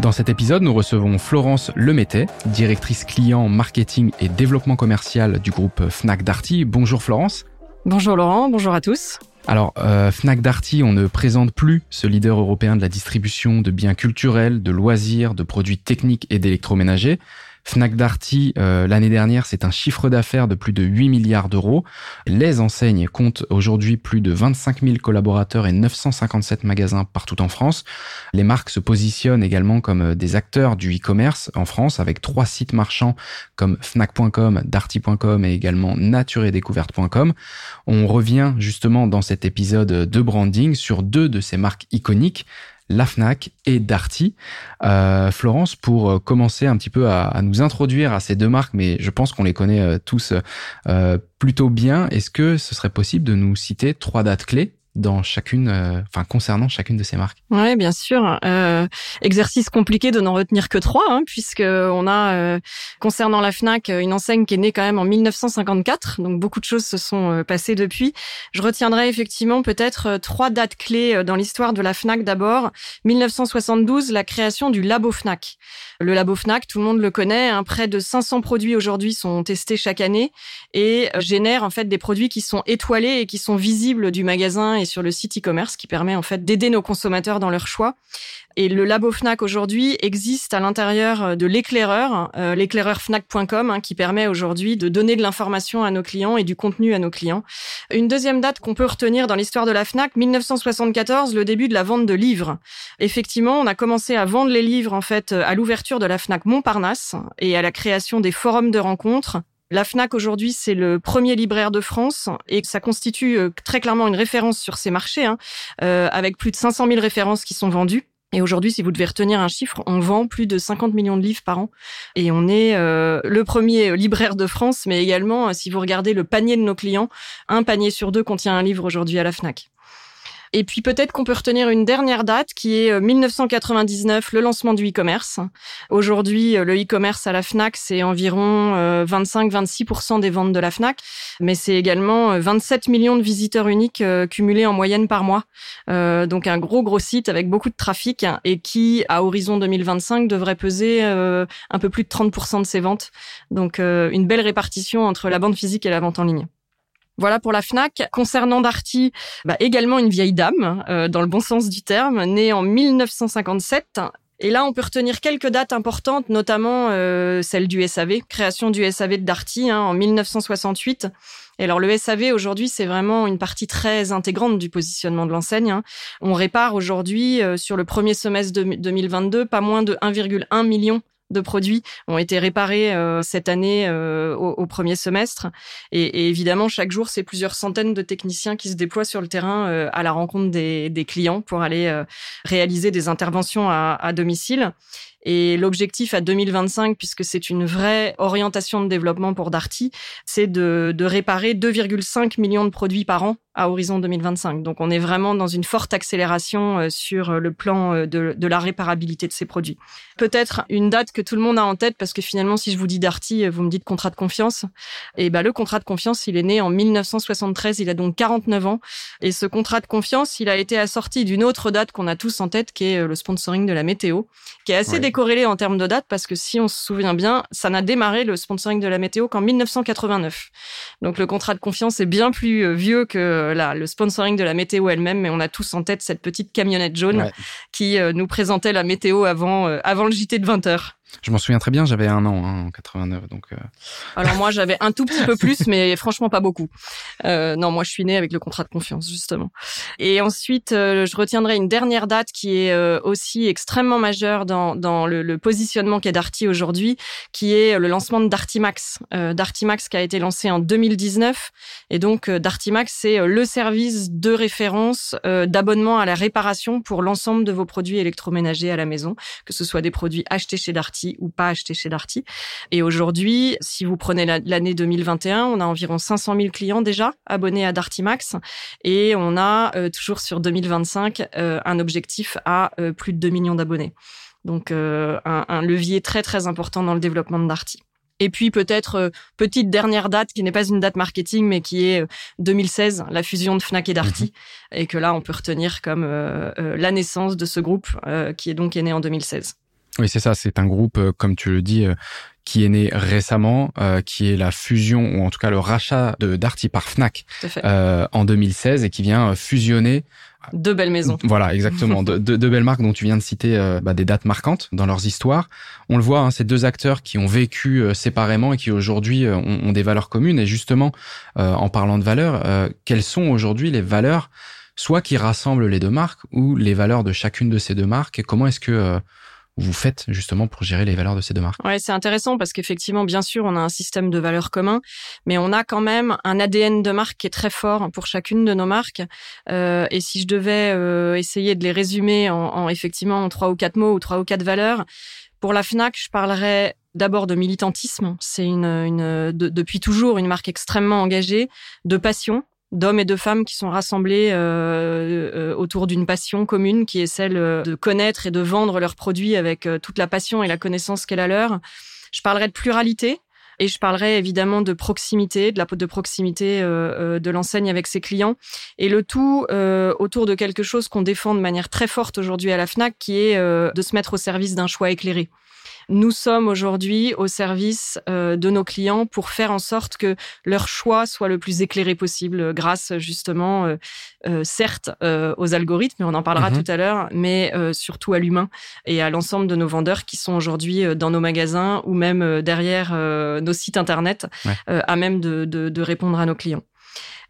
Dans cet épisode, nous recevons Florence Lemétet, directrice client, marketing et développement commercial du groupe Fnac Darty. Bonjour Florence. Bonjour Laurent, bonjour à tous. Alors, euh, Fnac Darty, on ne présente plus ce leader européen de la distribution de biens culturels, de loisirs, de produits techniques et d'électroménagers. Fnac Darty, euh, l'année dernière, c'est un chiffre d'affaires de plus de 8 milliards d'euros. Les enseignes comptent aujourd'hui plus de 25 000 collaborateurs et 957 magasins partout en France. Les marques se positionnent également comme euh, des acteurs du e-commerce en France avec trois sites marchands comme fnac.com, darty.com et également naturedécouverte.com. On revient justement dans cet épisode de branding sur deux de ces marques iconiques, la FNAC et Darty. Euh, Florence, pour euh, commencer un petit peu à, nous introduire à ces deux marques, mais je pense qu'on les connaît euh, tous plutôt bien, est-ce que ce serait possible de nous citer trois dates clés? Dans chacune, euh, enfin concernant chacune de ces marques. Ouais, bien sûr. Euh, exercice compliqué de n'en retenir que trois, hein, puisque on a euh, concernant la Fnac une enseigne qui est née quand même en 1954, donc beaucoup de choses se sont passées depuis. Je retiendrai effectivement peut-être trois dates clés dans l'histoire de la Fnac. D'abord, 1972, la création du labo Fnac. Le labo Fnac, tout le monde le connaît. Hein, près de 500 produits aujourd'hui sont testés chaque année et génèrent en fait des produits qui sont étoilés et qui sont visibles du magasin et sur le site e-commerce qui permet en fait d'aider nos consommateurs dans leur choix. Et le labo Fnac aujourd'hui existe à l'intérieur de l'éclaireur, euh, hein, qui permet aujourd'hui de donner de l'information à nos clients et du contenu à nos clients. Une deuxième date qu'on peut retenir dans l'histoire de la Fnac, 1974, le début de la vente de livres. Effectivement, on a commencé à vendre les livres en fait à l'ouverture de la Fnac Montparnasse et à la création des forums de rencontres la FNAC aujourd'hui, c'est le premier libraire de France et ça constitue euh, très clairement une référence sur ces marchés, hein, euh, avec plus de 500 000 références qui sont vendues. Et aujourd'hui, si vous devez retenir un chiffre, on vend plus de 50 millions de livres par an. Et on est euh, le premier libraire de France, mais également, si vous regardez le panier de nos clients, un panier sur deux contient un livre aujourd'hui à la FNAC. Et puis peut-être qu'on peut retenir une dernière date qui est 1999, euh, le lancement du e-commerce. Aujourd'hui, euh, le e-commerce à la Fnac, c'est environ 25-26% euh, des ventes de la Fnac, mais c'est également 27 millions de visiteurs uniques cumulés en moyenne par mois. donc un gros gros site avec beaucoup de trafic et qui, à horizon 2025, devrait peser un peu plus de 30% de ses ventes. Donc une belle répartition entre la vente physique et la vente en ligne. Voilà pour la Fnac. Concernant Darty, bah, également une vieille dame, euh, dans le bon sens du terme, née en 1957. Et là, on peut retenir quelques dates importantes, notamment euh, celle du SAV, création du SAV de Darty hein, en 1968. Et alors le SAV aujourd'hui, c'est vraiment une partie très intégrante du positionnement de l'enseigne. Hein. On répare aujourd'hui euh, sur le premier semestre de 2022 pas moins de 1,1 million de produits ont été réparés euh, cette année euh, au, premier semestre. Et, évidemment, chaque jour, c'est plusieurs centaines de techniciens qui se déploient sur le terrain euh, à la rencontre des, clients pour aller réaliser des interventions à, à domicile. Et l'objectif à 2025, puisque c'est une vraie orientation de développement pour Darty, c'est de, de réparer 2,5 millions de produits par an à horizon 2025. Donc on est vraiment dans une forte accélération euh, sur le plan euh, de, de la réparabilité de ces produits. Peut-être une date que tout le monde a en tête, parce que finalement, si je vous dis Darty, euh, vous me dites contrat de confiance. Et ben le contrat de confiance, il est né en 1973, il a donc 49 ans. Et ce contrat de confiance, il a été assorti d'une autre date qu'on a tous en tête, qui est le sponsoring de la météo, qui est assez décorrélé en termes de date, parce que si on se souvient bien, ça n'a démarré le sponsoring de la météo qu'en 1989. Donc le contrat de confiance est bien plus vieux que euh, le sponsoring de la météo elle-même, mais on a tous en tête cette petite camionnette jaune qui euh, nous présentait la météo avant, euh, avant le JT de 20 heures. Je m'en souviens très bien, j'avais un an hein, en 89, donc. Euh... Alors moi j'avais un tout petit peu plus, mais franchement pas beaucoup. Euh, non, moi je suis née avec le contrat de confiance justement. Et ensuite, euh, je retiendrai une dernière date qui est aussi extrêmement majeure dans, dans le, le positionnement qu'est Darty aujourd'hui, qui est le lancement de Darty Max. Euh, Darty Max qui a été lancé en 2019, et donc Darty Max c'est le service de référence d'abonnement à la réparation pour l'ensemble de vos produits électroménagers à la maison, que ce soit des produits achetés chez Darty Darty ou pas acheter chez Darty. Et aujourd'hui, si vous prenez l'année 2021, on a environ 500 000 clients déjà abonnés à Darty Max et on a toujours sur 2025 un objectif à plus de 2 millions d'abonnés. Donc un, un levier très très important dans le développement de Darty. Et puis peut-être euh, petite dernière date qui n'est pas une date marketing mais qui est 2016, euh, la fusion de Fnac et Darty, mhm. et que là on peut retenir comme euh, la naissance de ce groupe qui est donc né en 2016. Oui, c'est ça. C'est un groupe, comme tu le dis, qui est né récemment, qui est la fusion ou en tout cas le rachat de Darty par Fnac en 2016 et qui vient fusionner deux belles maisons. Voilà, exactement. de, de, belles marques dont tu viens de citer euh, bah, des dates marquantes dans leurs histoires. On le voit, hein, ces deux acteurs qui ont vécu euh, séparément et qui aujourd'hui euh, ont, des valeurs communes. Et justement, en parlant de valeurs, quelles sont aujourd'hui les valeurs, soit qui rassemblent les deux marques, ou les valeurs de chacune de ces deux marques Et comment est-ce que vous faites justement pour gérer les valeurs de ces deux marques Ouais, c'est intéressant parce qu'effectivement, bien sûr, on a un système de valeurs commun, mais on a quand même un ADN de marque qui est très fort pour chacune de nos marques. Euh, et si je devais euh, essayer de les résumer en, en, effectivement en trois ou quatre mots ou trois ou quatre valeurs, pour la Fnac, je parlerais d'abord de militantisme. C'est une, une depuis toujours une marque extrêmement engagée, de passion d'hommes et de femmes qui sont rassemblés euh, euh, autour d'une passion commune qui est celle euh, de connaître et de vendre leurs produits avec toute la passion et la connaissance qu'elle a leur. Je parlerai de pluralité et je parlerai évidemment de proximité, de la de proximité de l'enseigne avec ses clients et le tout autour de quelque chose qu'on défend de manière très forte aujourd'hui à la Fnac qui est de se mettre au service d'un choix éclairé. Nous sommes aujourd'hui au service euh, de nos clients pour faire en sorte que leur choix soit le plus éclairé possible grâce justement, euh, euh, certes, aux algorithmes, on en parlera mhm. tout à l'heure, mais surtout à l'humain et à l'ensemble de nos vendeurs qui sont aujourd'hui dans nos magasins ou même derrière nos sites internet, à même de répondre à nos clients.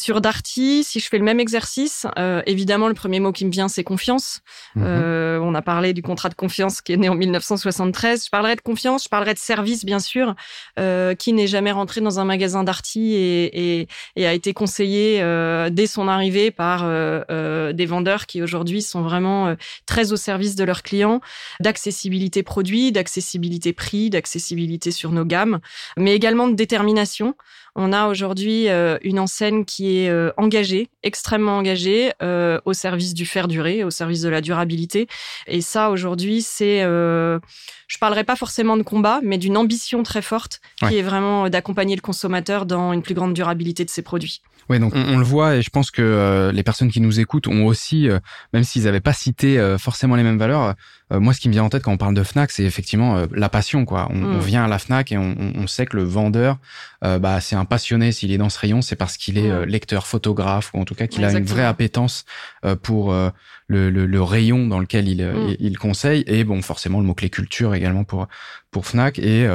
Sur Darty, si je fais le même exercice, euh, évidemment, le premier mot qui me vient, c'est confiance. Mhm. Euh, on a parlé du contrat de confiance qui est né en 1973. Je parlerai de confiance, je parlerai de service, bien sûr. Euh, qui n'est jamais rentré dans un magasin Darty et, et, et, a été conseillé euh, dès son arrivée par euh, euh, des vendeurs qui aujourd'hui sont vraiment très au service de leurs clients, d'accessibilité produit, d'accessibilité prix, d'accessibilité sur nos gammes, mais également de détermination. On a aujourd'hui euh, une enseigne qui est euh, engagée, extrêmement engagée, euh, au service du faire durer, au service de la durabilité. Et ça, aujourd'hui, c'est, je parlerai pas forcément de combat, mais d'une ambition très forte qui est vraiment d'accompagner le consommateur dans une plus grande durabilité de ses produits. Oui, donc on, le voit et je pense que les personnes qui nous écoutent ont aussi, même s'ils n'avaient pas cité forcément les mêmes valeurs, moi ce qui me vient en tête quand on parle de Fnac, c'est effectivement la passion. Quoi. On, mm. vient à la Fnac et on, on sait que le vendeur, bah, c'est un passionné s'il est dans ce rayon, c'est parce qu'il est euh, lecteur, photographe, ou en tout cas qu'il a une vraie appétence euh, pour euh, le, le, le, rayon dans lequel il, mm. il conseille. Et bon, forcément, le mot-clé culture également pour, pour Fnac. Et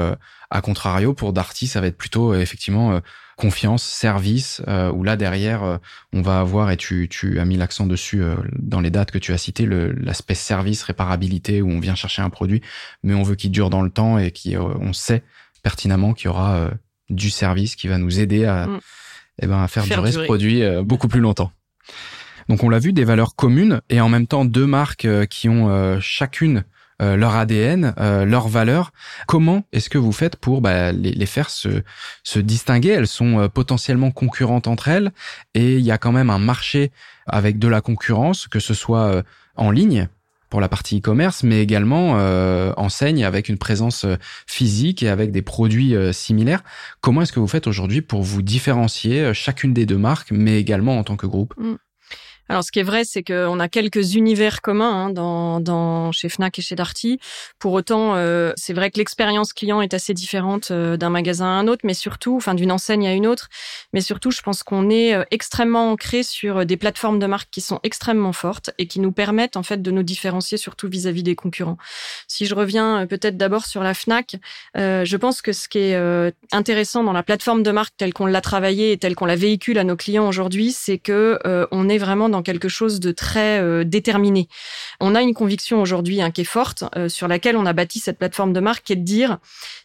à contrario, pour Darty, ça va être plutôt effectivement confiance, service, où là derrière, on va avoir, et tu, tu as mis l'accent dessus dans les dates que tu as citées, l'aspect service, réparabilité, où on vient chercher un produit, mais on veut qu'il dure dans le temps et qu'on sait pertinemment qu'il y aura du service qui va nous aider à, mm. eh ben, à faire, durer, ce produit euh, beaucoup plus longtemps. Donc on l'a vu, des valeurs communes et en même temps deux marques euh, qui ont euh, chacune leur ADN, leurs valeurs. Comment est-ce que vous faites pour bah, les, les, faire se, se distinguer? Elles sont potentiellement concurrentes entre elles et il y a quand même un marché avec de la concurrence, que ce soit en ligne pour la partie e-commerce, mais également euh, enseigne avec une présence euh, physique et avec des produits euh, similaires. Comment est-ce que vous faites aujourd'hui pour vous différencier chacune des deux marques, mais également en tant que groupe? Mm. Alors, ce qui est vrai, c'est qu'on a quelques univers communs hein, dans, dans, chez Fnac et chez Darty. Pour autant, euh, c'est vrai que l'expérience client est assez différente euh, d'un magasin à un autre, mais surtout, enfin, d'une enseigne à une autre. Mais surtout, je pense qu'on est euh, extrêmement ancré sur des plateformes de marque qui sont extrêmement fortes et qui nous permettent en fait de nous différencier surtout vis-à-vis des concurrents. Si je reviens peut-être d'abord sur la Fnac, je pense que ce qui est intéressant dans la plateforme de marque telle qu'on l'a travaillée et telle qu'on la véhicule à nos clients aujourd'hui, c'est que on est vraiment dans quelque chose de très euh, déterminé. On a une conviction aujourd'hui hein, qui est forte, euh, sur laquelle on a bâti cette plateforme de marque, qui est de dire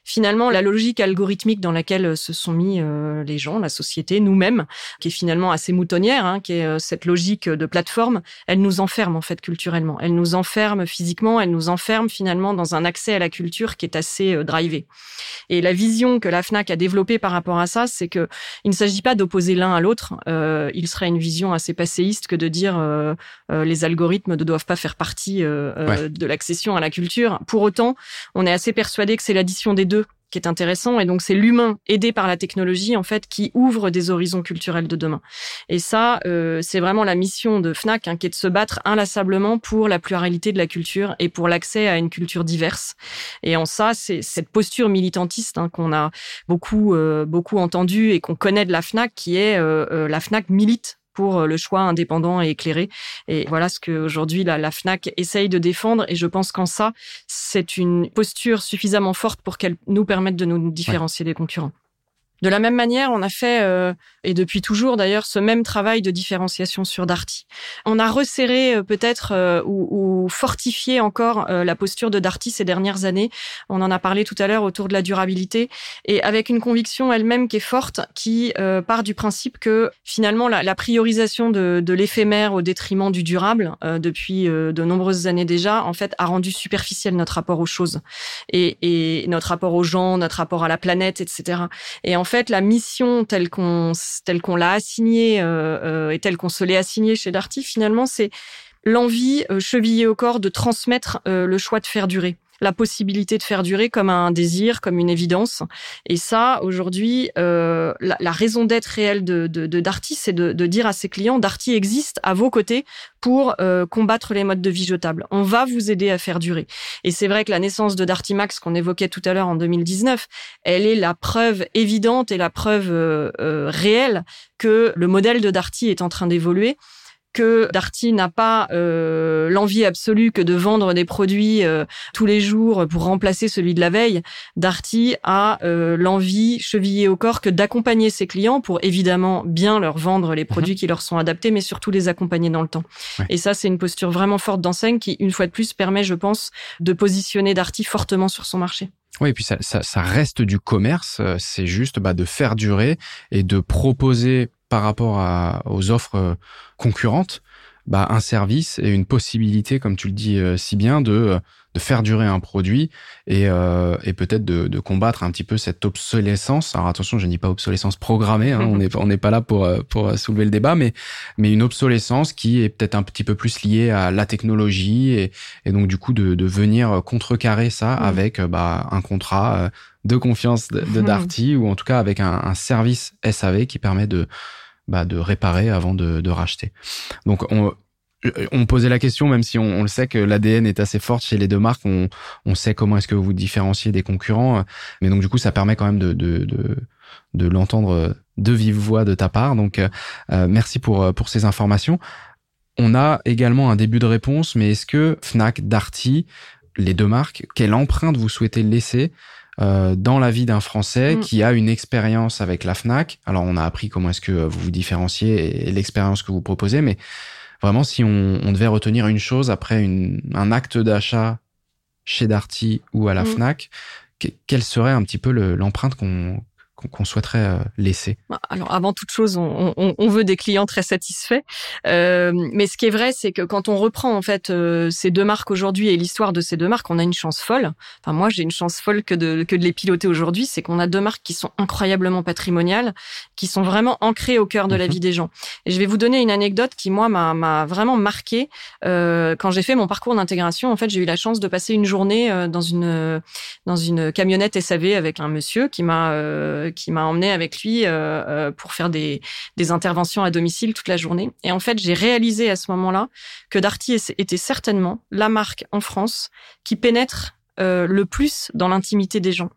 finalement la logique algorithmique dans laquelle euh, se sont mis les gens, la société, nous-mêmes, qui est finalement assez moutonnière, hein, qui est cette logique de plateforme, elle nous enferme en fait culturellement, elle nous enferme physiquement, elle nous enferme finalement dans un accès à la culture qui est assez drivé. Et la vision que la Fnac a développée par rapport à ça, c'est que il ne s'agit pas d'opposer l'un à l'autre. Euh, il serait une vision assez passéiste que de dire euh, euh, les algorithmes ne doivent pas faire partie de l'accession à la culture. Pour autant, on est assez persuadé que c'est l'addition des deux qui est intéressant. Et donc, c'est l'humain aidé par la technologie, en fait, qui ouvre des horizons culturels de demain. Et ça, euh, c'est vraiment la mission de FNAC, hein, qui est de se battre inlassablement pour la pluralité de la culture et pour l'accès à une culture diverse. Et en ça, c'est cette posture militantiste hein, qu'on a beaucoup, euh, beaucoup entendue et qu'on connaît de la FNAC, qui est euh, la FNAC milite pour euh, le choix indépendant et éclairé. Et voilà ce qu'aujourd'hui la, la FNAC essaye de défendre. Et je pense qu'en ça, c'est une posture suffisamment forte pour qu'elle nous permette de nous différencier des concurrents. De la même manière, on a fait, euh, et depuis toujours d'ailleurs, ce même travail de différenciation sur Darty. On a resserré euh, peut-être euh, ou, ou, fortifié encore la posture de Darty ces dernières années. On en a parlé tout à l'heure autour de la durabilité, et avec une conviction elle-même qui est forte, qui part du principe que finalement la, la priorisation de, de l'éphémère au détriment du durable, depuis de nombreuses années déjà, en fait, a rendu superficiel notre rapport aux choses et, et notre rapport aux gens, notre rapport à la planète, etc. Et en fait, la mission telle qu'on telle qu'on l'a assignée euh, euh, et telle qu'on se l'est assignée chez Darty, finalement, c'est l'envie euh, chevillée au corps de transmettre le choix de faire durer la possibilité de faire durer comme un désir, comme une évidence. Et ça, aujourd'hui, euh, la, raison d'être réelle de, de, de Darty, c'est de, de, dire à ses clients, Darty existe à vos côtés pour euh, combattre les modes de vie jetables. On va vous aider à faire durer. Et c'est vrai que la naissance de Darty Max, qu'on évoquait tout à l'heure en 2019, elle est la preuve évidente et la preuve euh, euh réelle que le modèle de Darty est en train d'évoluer que Darty n'a pas euh, l'envie absolue que de vendre des produits euh, tous les jours pour remplacer celui de la veille. Darty a euh, l'envie chevillée au corps que d'accompagner ses clients pour évidemment bien leur vendre les produits mhm. qui leur sont adaptés, mais surtout les accompagner dans le temps. Et ça, c'est une posture vraiment forte d'enseigne qui, une fois de plus, permet, je pense, de positionner Darty fortement sur son marché. Oui, et puis ça, ça, ça reste du commerce. C'est juste bah, de faire durer et de proposer par rapport aux offres euh, concurrentes, bah, un service et une possibilité, comme tu le dis euh, si bien, de, euh, de faire durer un produit et, euh, et peut-être de, de, combattre un petit peu cette obsolescence. Alors attention, je ne dis pas obsolescence programmée, hein, on n'est on n'est pas là pour, pour soulever le débat, mais, mais une obsolescence qui est peut-être un petit peu plus liée à la technologie et, et donc du coup de, de venir contrecarrer ça mmh. avec bah, un contrat de confiance de, de. Darty ou en tout cas avec un, un service SAV qui permet de bah, de réparer avant de, de racheter. Donc on, on posait la question, même si on, on le sait que l'ADN est assez fort chez les deux marques, on, on sait comment est-ce que vous vous différenciez des concurrents, mais donc du coup ça permet quand même de, de, de, de l'entendre de vive voix de ta part. Donc euh, merci pour, pour ces informations. On a également un début de réponse, mais est-ce que Fnac, Darty, les deux marques, quelle empreinte vous souhaitez laisser euh, dans la vie d'un Français mm. qui a une expérience avec la Fnac. Alors on a appris comment est-ce que vous vous différenciez et l'expérience que vous proposez, mais vraiment si on, on devait retenir une chose après une, un acte d'achat chez Darty ou à la mm. Fnac, quelle serait un petit peu l'empreinte qu'on qu'on souhaiterait laisser bah, Alors avant toute chose, on, on, on veut des clients très satisfaits. Euh, mais ce qui est vrai, c'est que quand on reprend en fait euh, ces deux marques aujourd'hui et l'histoire de ces deux marques, on a une chance folle. Enfin moi, j'ai une chance folle que de que de les piloter aujourd'hui. C'est qu'on a deux marques qui sont incroyablement patrimoniales, qui sont vraiment ancrées au cœur de la mhm. vie des gens. Et je vais vous donner une anecdote qui moi m'a vraiment marqué euh, quand j'ai fait mon parcours d'intégration. En fait, j'ai eu la chance de passer une journée dans une dans une camionnette SAV avec un monsieur qui m'a qui m'a emmené avec lui euh, euh, pour faire des, des interventions à domicile toute la journée. Et en fait, j'ai réalisé à ce moment-là que Darty était certainement la marque en France qui pénètre euh, le plus dans l'intimité des gens.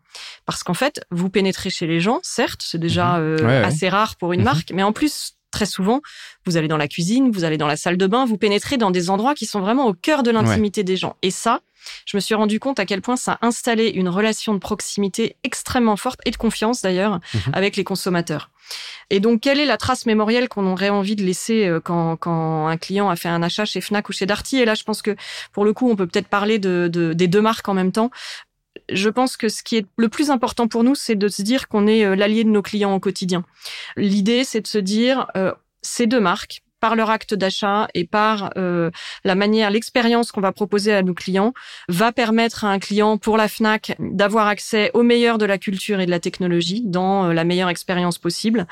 Parce qu'en fait, vous pénétrez chez les gens, certes, c'est déjà mhm. assez rare pour une mhm. marque, mais en plus, très souvent, vous allez dans la cuisine, vous allez dans la salle de bain, vous pénétrez dans des endroits qui sont vraiment au cœur de l'intimité des gens. Et ça, je me suis rendu compte à quel point ça a installé une relation de proximité extrêmement forte et de confiance d'ailleurs mhm. avec les consommateurs. Et donc, quelle est la trace mémorielle qu'on aurait envie de laisser euh, quand, quand un client a fait un achat chez Fnac ou chez Darty? Et là, je pense que pour le coup, on peut peut-être parler de, de, des deux marques en même temps. Je pense que ce qui est le plus important pour nous, c'est de se dire qu'on est euh, l'allié de nos clients au quotidien. L'idée, c'est de se dire, euh, ces deux marques, par leur acte d'achat et par euh, la manière, l'expérience qu'on va proposer à nos clients, va permettre à un client pour la Fnac d'avoir accès au meilleur de la culture et de la technologie dans euh, la meilleure expérience possible,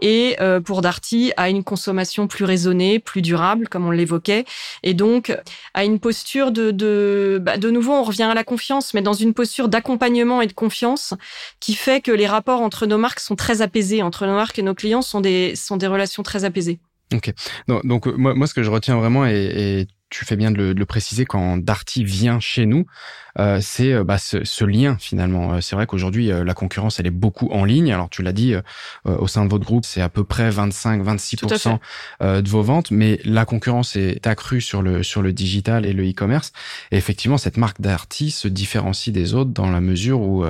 et euh, pour Darty à une consommation plus raisonnée, plus durable, comme on l'évoquait, et donc à une posture de de, bah, de nouveau on revient à la confiance, mais dans une posture d'accompagnement et de confiance qui fait que les rapports entre nos marques sont très apaisés, entre nos marques et nos clients sont des sont des relations très apaisées. Ok. Donc, donc euh, moi, moi, ce que je retiens vraiment, et, et tu fais bien de le, de le, préciser, quand Darty vient chez nous, euh, c'est euh, bah, ce, ce, lien finalement. Euh, c'est vrai qu'aujourd'hui, la concurrence, elle est beaucoup en ligne. Alors tu l'as dit, au sein de votre groupe, c'est à peu près 25-26% de vos ventes, mais la concurrence est accrue sur le sur le digital et le e-commerce. Et effectivement, cette marque Darty se différencie des autres dans la mesure où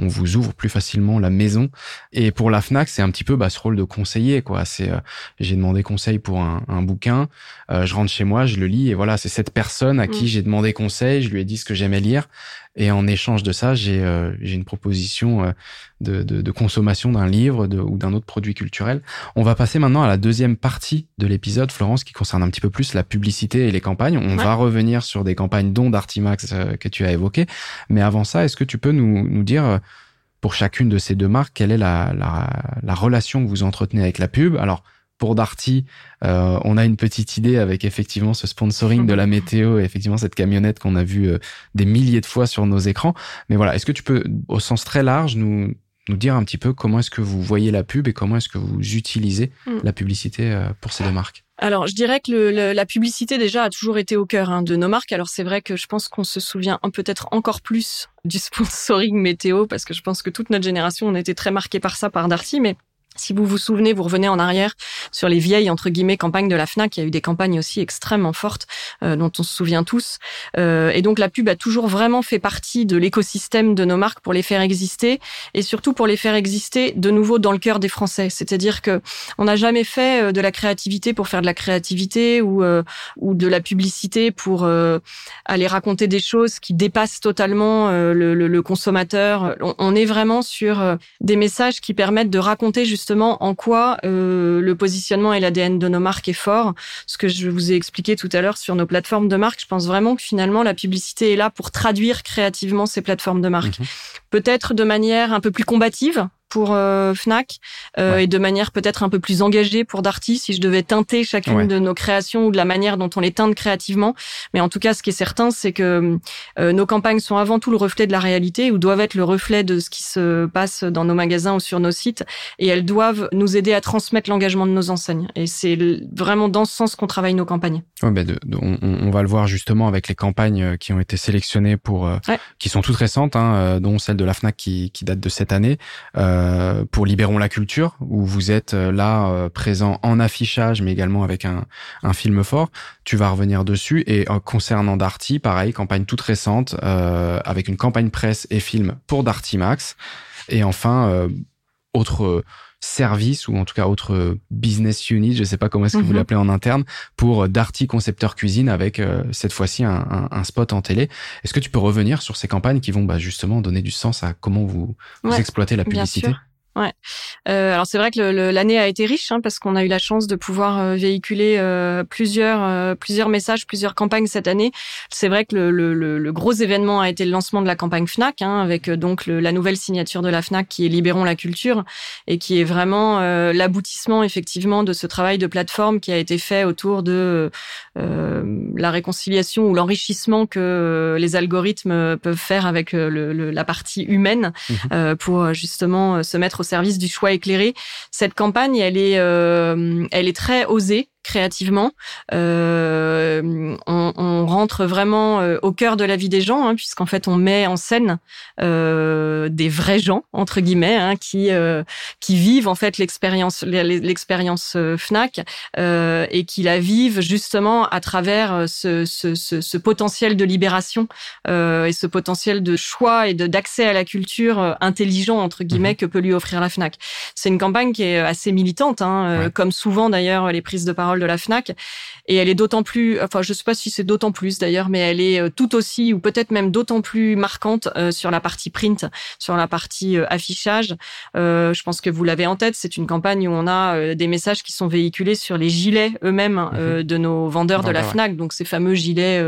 on vous ouvre plus facilement la maison. Et pour la Fnac, c'est un petit peu bah, ce rôle de conseiller, quoi. C'est euh, j'ai demandé conseil pour un, un bouquin, euh, je rentre chez moi, je le lis et voilà, c'est cette personne à qui mm. j'ai demandé conseil, je lui ai dit ce que j'aimais lire et en échange de ça, j'ai euh, j'ai une proposition euh, de, de, de, consommation d'un livre de, ou d'un autre produit culturel. On va passer maintenant à la deuxième partie de l'épisode, Florence, qui concerne un petit peu plus la publicité et les campagnes. On va revenir sur des campagnes dont d'Artimax euh, que tu as évoquées. Mais avant ça, est-ce que tu peux nous, nous dire pour chacune de ces deux marques, quelle est la, la, la relation que vous entretenez avec la pub? Alors, pour Darty, euh, on a une petite idée avec effectivement ce sponsoring de la météo et effectivement cette camionnette qu'on a vue euh, des milliers de fois sur nos écrans. Mais voilà, est-ce que tu peux, au sens très large, nous, nous dire un petit peu comment est-ce que vous voyez la pub et comment est-ce que vous utilisez mm. la publicité euh, pour ces deux marques? Alors, je dirais que le, la publicité déjà a toujours été au cœur hein, de nos marques. Alors, c'est vrai que je pense qu'on se souvient peut-être encore plus du sponsoring météo parce que je pense que toute notre génération on a été très marquée par ça par Darty, mais si vous vous souvenez, vous revenez en arrière sur les vieilles entre guillemets campagnes de la Fnac. Il y a eu des campagnes aussi extrêmement fortes euh, dont on se souvient tous. Euh, et donc la pub a toujours vraiment fait partie de l'écosystème de nos marques pour les faire exister et surtout pour les faire exister de nouveau dans le cœur des Français. C'est-à-dire que on n'a jamais fait euh, de la créativité pour faire de la créativité ou ou de la publicité pour aller raconter des choses qui dépassent totalement le, le, le, consommateur. On, on, est vraiment sur des messages qui permettent de raconter justement justement en quoi euh, le positionnement et l'ADN de nos marques est fort. Ce que je vous ai expliqué tout à l'heure sur nos plateformes de marque, je pense vraiment que finalement la publicité est là pour traduire créativement ces plateformes de marque. Mhm. Peut-être de manière un peu plus combative, pour euh, Fnac euh, et de manière peut-être un peu plus engagée pour Darty si je devais teinter chacune de nos créations ou de la manière dont on les teinte créativement. Mais en tout cas, ce qui est certain, c'est que euh, nos campagnes sont avant tout le reflet de la réalité ou doivent être le reflet de ce qui se passe dans nos magasins ou sur nos sites et elles doivent nous aider à transmettre l'engagement de nos enseignes. Et c'est vraiment dans ce sens qu'on travaille nos campagnes. Ouais, de, on, on, va le voir justement avec les campagnes qui ont été sélectionnées pour, qui sont toutes récentes, hein, dont celle de la Fnac qui, qui date de cette année. Euh, euh, pour Libérons la culture, où vous êtes euh, là euh, présent en affichage, mais également avec un, un, film fort. Tu vas revenir dessus. Et concernant Darty, pareil, campagne toute récente, avec une campagne presse et film pour Darty Max. Et enfin, autre service ou en tout cas autre business unit, je sais pas comment est-ce que vous mhm. l'appelez en interne, pour Darty Concepteur Cuisine avec cette fois-ci un, un, un, spot en télé. Est-ce que tu peux revenir sur ces campagnes qui vont bah, justement donner du sens à comment vous, vous exploitez la publicité? Ouais. Euh, alors c'est vrai que l'année a été riche hein, parce qu'on a eu la chance de pouvoir euh, véhiculer euh, plusieurs euh, plusieurs messages, plusieurs campagnes cette année. C'est vrai que le, le, le, gros événement a été le lancement de la campagne Fnac, hein, avec euh, donc la nouvelle signature de la Fnac qui est Libérons la culture et qui est vraiment l'aboutissement effectivement de ce travail de plateforme qui a été fait autour de la réconciliation ou l'enrichissement que les algorithmes peuvent faire avec la partie humaine mmh pour justement se mettre au service du choix éclairé. Cette campagne, elle est, euh, elle est très osée créativement. Euh, on, on, rentre vraiment euh, au cœur de la vie des gens, hein, puisqu'en fait on met en scène euh, des vrais gens entre guillemets hein, qui euh, qui vivent en fait l'expérience l'expérience euh, Fnac et qui la vivent justement à travers ce, ce, ce, ce potentiel de libération et ce potentiel de choix et de d'accès à la culture intelligent entre guillemets mmh que peut lui offrir la Fnac. C'est une campagne qui est assez militante, hein, comme souvent d'ailleurs les prises de parole de la Fnac. Et elle est d'autant plus, enfin je sais pas si c'est d'autant plus d'ailleurs, mais elle est euh, tout aussi ou peut-être même d'autant plus marquante euh, sur la partie print, sur la partie euh, affichage. je pense que vous l'avez en tête, c'est une campagne où on a des messages qui sont véhiculés sur les gilets eux-mêmes mhm. de nos vendeurs de la Fnac, donc ces fameux gilets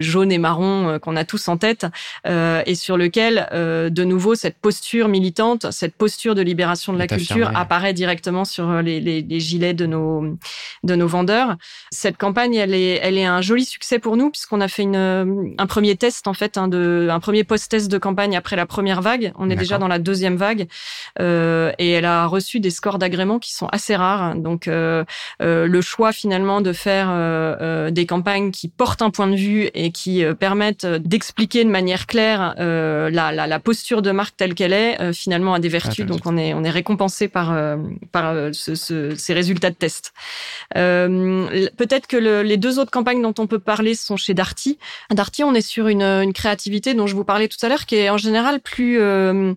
jaunes et marrons qu'on a tous en tête, et sur lequel de nouveau cette posture militante, cette posture de libération de la culture apparaît directement sur les, les, les gilets de nos de nos vendeurs. Cette campagne, elle est, elle est un joli succès pour nous puisqu'on a fait une, euh, un premier test en fait, hein, de, un premier post-test de campagne après la première vague. On est déjà dans la deuxième vague euh, et elle a reçu des scores d'agrément qui sont assez rares. Donc euh, euh, le choix finalement de faire euh, des campagnes qui portent un point de vue et qui permettent d'expliquer de manière claire la, la, la, posture de marque telle qu'elle est, finalement a des vertus. Ah, Donc on est, on est récompensé par, par ce, ce, ces résultats de test. Euh, peut-être que le, les deux autres campagnes dont on peut parler sont chez Darty. Darty, on est sur une, une créativité dont je vous parlais tout à l'heure, qui est en général plus euh,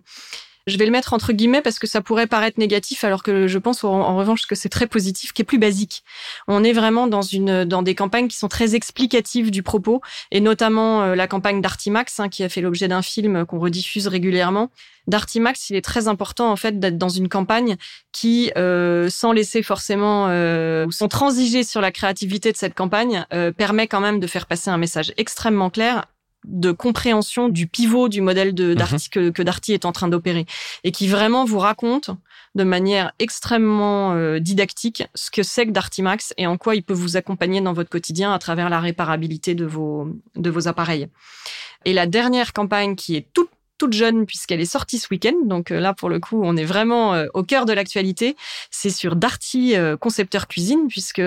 je vais le mettre entre guillemets parce que ça pourrait paraître négatif, alors que je pense en, revanche que c'est très positif, qui est plus basique. On est vraiment dans une dans des campagnes qui sont très explicatives du propos, et notamment euh, la campagne d'Artimax, hein, qui a fait l'objet d'un film qu'on rediffuse régulièrement. D'Artimax, il est très important en fait d'être dans une campagne qui, euh, sans laisser forcément euh, sans transiger sur la créativité de cette campagne, euh, permet quand même de faire passer un message extrêmement clair de compréhension du pivot du modèle de mhm. Darty que, que Darty est en train d'opérer et qui vraiment vous raconte de manière extrêmement euh, didactique ce que c'est que Darty Max et en quoi il peut vous accompagner dans votre quotidien à travers la réparabilité de vos de vos appareils. Et la dernière campagne qui est toute toute jeune puisqu'elle est sortie ce week-end. Donc euh, là, pour le coup, on est vraiment euh, au cœur de l'actualité. C'est sur Darty Concepteur Cuisine, puisque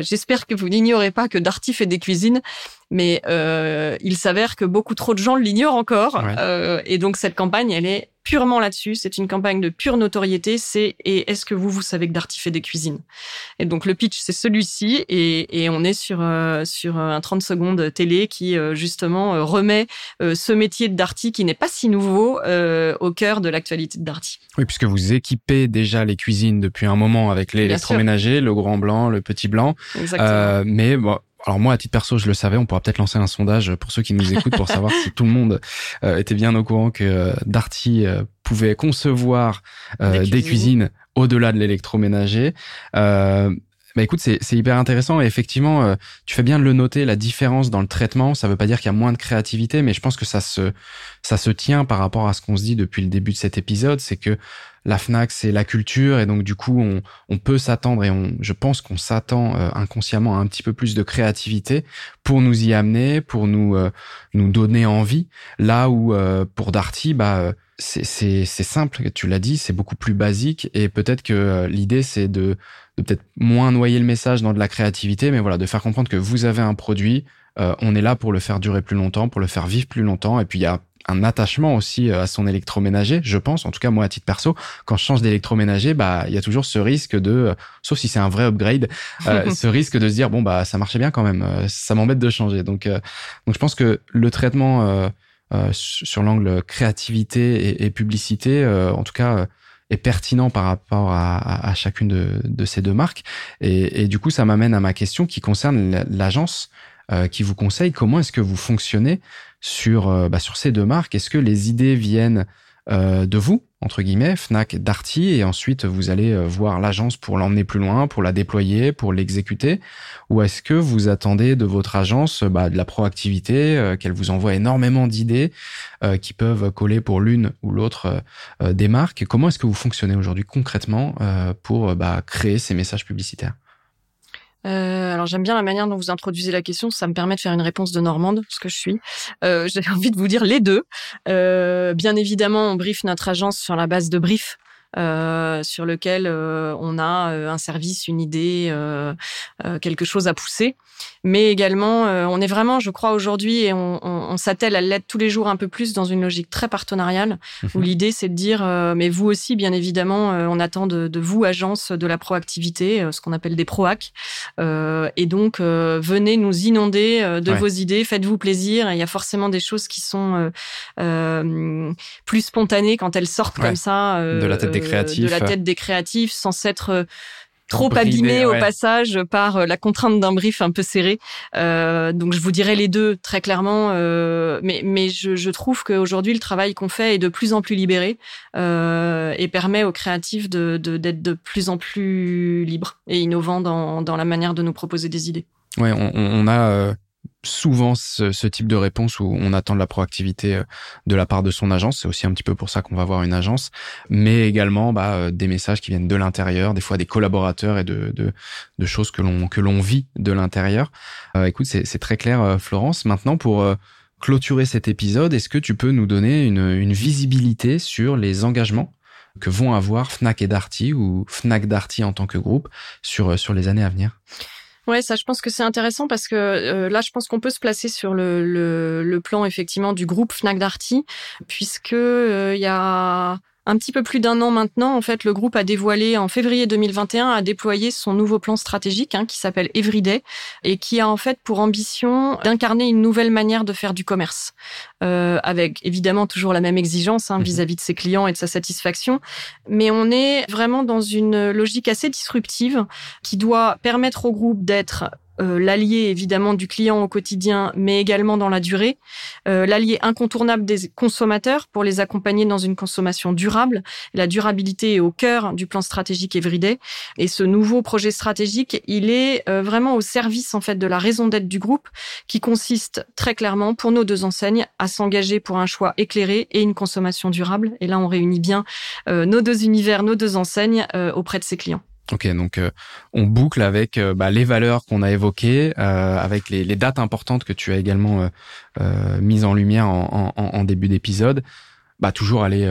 j'espère que vous n'ignorez pas que Darty fait des cuisines mais euh, il s'avère que beaucoup trop de gens l'ignorent encore. Euh, et donc cette campagne, elle est purement là-dessus. C'est une campagne de pure notoriété. C'est et est-ce que vous vous savez que Darty fait des cuisines? Et donc le pitch c'est celui-ci et, et, on est sur euh, sur un 30 secondes télé qui euh, justement euh, remet ce métier de Darty qui n'est pas si nouveau au cœur de l'actualité de Darty. Oui, puisque vous équipez déjà les cuisines depuis un moment avec l'électroménager, le grand blanc, le petit blanc. Exactement. mais bon, alors moi, à titre perso, je le savais. On pourra peut-être lancer un sondage pour ceux qui nous écoutent pour savoir si tout le monde euh, était bien au courant que euh, Darty euh, pouvait concevoir des, cuisines, au-delà de l'électroménager. Bah écoute, c'est hyper intéressant et effectivement, tu fais bien de le noter, la différence dans le traitement. Ça veut pas dire qu'il y a moins de créativité, mais je pense que ça se ça se tient par rapport à ce qu'on se dit depuis le début de cet épisode, c'est que la Fnac, c'est la culture, et donc du coup, on, on peut s'attendre, et on, je pense qu'on s'attend euh, inconsciemment à un petit peu plus de créativité pour nous y amener, pour nous euh, nous donner envie. Là où euh, pour Darty, bah c'est simple, tu l'as dit, c'est beaucoup plus basique, et peut-être que l'idée c'est de, de peut-être moins noyer le message dans de la créativité, mais voilà, de faire comprendre que vous avez un produit, on est là pour le faire durer plus longtemps, pour le faire vivre plus longtemps, et puis il y a un attachement aussi euh, à son électroménager, je pense. En tout cas, moi, à titre perso, quand je change d'électroménager, bah, il y a toujours ce risque de, euh, sauf si c'est un vrai upgrade, euh, ce risque de se dire bon bah ça marchait bien quand même, ça m'embête de changer. Donc, donc je pense que le traitement sur l'angle créativité et, publicité, en tout cas est pertinent par rapport à, chacune de, ces deux marques. Et, du coup, ça m'amène à ma question qui concerne l'agence qui vous conseille. Comment est-ce que vous fonctionnez sur, euh, bah, sur ces deux marques? Est-ce que les idées viennent euh, de vous, entre guillemets, Fnac, Darty, et ensuite vous allez euh, voir l'agence pour l'emmener plus loin, pour la déployer, pour l'exécuter. Ou est-ce que vous attendez de votre agence bah, de la proactivité, qu'elle vous envoie énormément d'idées qui peuvent coller pour l'une ou l'autre des marques? Comment est-ce que vous fonctionnez aujourd'hui concrètement pour bah, créer ces messages publicitaires? Euh, alors j'aime bien la manière dont vous introduisez la question, ça me permet de faire une réponse de Normande, ce que je suis. Euh, J'ai envie de vous dire les deux. Euh, bien évidemment, on brief notre agence sur la base de briefs sur lequel on a un service, une idée, quelque chose à pousser. Mais également, on est vraiment, je crois, aujourd'hui, et on, on, on s'attelle à l'être tous les jours un peu plus dans une logique très partenariale, où mhm. l'idée c'est de dire, mais vous aussi, bien évidemment, on attend de, de vous, agence de la proactivité, ce qu'on appelle des proacs, et donc venez nous inonder de vos idées, faites-vous plaisir. il y a forcément des choses qui sont euh, euh, plus spontanées quand elles sortent comme ça euh, de la tête des créatifs, de la tête des créatifs, sans s'être trop abîmé au passage par la contrainte d'un brief un peu serré. donc je vous dirais les deux très clairement, mais mais je, je trouve qu'aujourd'hui le travail qu'on fait est de plus en plus libéré et permet aux créatifs de d'être de, plus en plus libres et innovants dans dans la manière de nous proposer des idées. Ouais, on, on a souvent ce, type de réponse où on attend de la proactivité euh, de la part de son agence. C'est aussi un petit peu pour ça qu'on va voir une agence, mais également bah, euh, des messages qui viennent de l'intérieur, des fois des collaborateurs et de, de, choses que l'on que l'on vit de l'intérieur. Euh, écoute, c'est très clair, Florence. Maintenant, pour clôturer cet épisode, est-ce que tu peux nous donner une, une visibilité sur les engagements que vont avoir Fnac et Darty ou Fnac Darty en tant que groupe sur sur les années à venir? Ouais, ça, je pense que c'est intéressant parce que euh, là, je pense qu'on peut se placer sur le, le, le, plan effectivement du groupe Fnac Darty, puisque euh, il y a un petit peu plus d'un an maintenant, en fait, le groupe a dévoilé en février 2021 a déployé son nouveau plan stratégique hein, qui s'appelle Everyday et qui a en fait pour ambition d'incarner une nouvelle manière de faire du commerce, euh, avec évidemment toujours la même exigence hein, mhm. vis-à-vis de ses clients et de sa satisfaction, mais on est vraiment dans une logique assez disruptive qui doit permettre au groupe d'être euh, l'allié évidemment du client au quotidien, mais également dans la durée, euh, l'allié incontournable des consommateurs pour les accompagner dans une consommation durable. La durabilité est au cœur du plan stratégique Everyday, et ce nouveau projet stratégique, il est euh, vraiment au service en fait de la raison d'être du groupe, qui consiste très clairement pour nos deux enseignes à s'engager pour un choix éclairé et une consommation durable. Et là, on réunit bien nos deux univers, nos deux enseignes auprès de ses clients. Ok, donc euh, on boucle avec euh, bah, les valeurs qu'on a évoquées, euh, avec les, dates importantes que tu as également mises en lumière en début d'épisode. Bah, toujours aller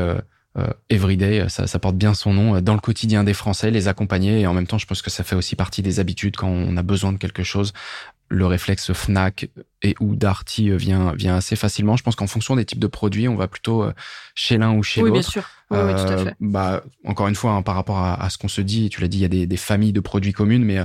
everyday, ça, ça, porte bien son nom, dans le quotidien des Français, les accompagner. Et en même temps, je pense que ça fait aussi partie des habitudes quand on a besoin de quelque chose, le réflexe Fnac et ou Darty euh, vient vient assez facilement. Je pense qu'en fonction des types de produits, on va plutôt euh, chez l'un ou chez l'autre. Oui, bien sûr. Oui, oui, tout à euh, fait. Bah, encore une fois, hein, par rapport à, à ce qu'on se dit, tu l'as dit, il y a des, des, familles de produits communes, mais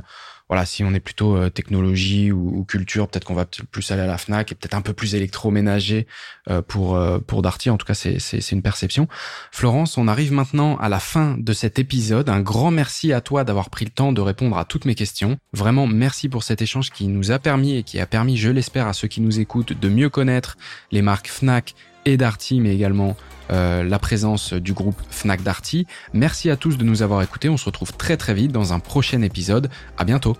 voilà, si on est plutôt euh, technologie ou, culture, peut-être qu'on va plus aller à la Fnac et peut-être un peu plus électroménager euh, pour euh, pour Darty. En tout cas, c'est c'est une perception. Florence, on arrive maintenant à la fin de cet épisode. Un grand merci à toi d'avoir pris le temps de répondre à toutes mes questions. Vraiment, merci pour cet échange qui nous a permis et qui a permis, je l'espère, à ceux qui nous écoutent de mieux connaître les marques Fnac et Darty, mais également euh, la présence du groupe Fnac Darty. Merci à tous de nous avoir écoutés. On se retrouve très très vite dans un prochain épisode. À bientôt.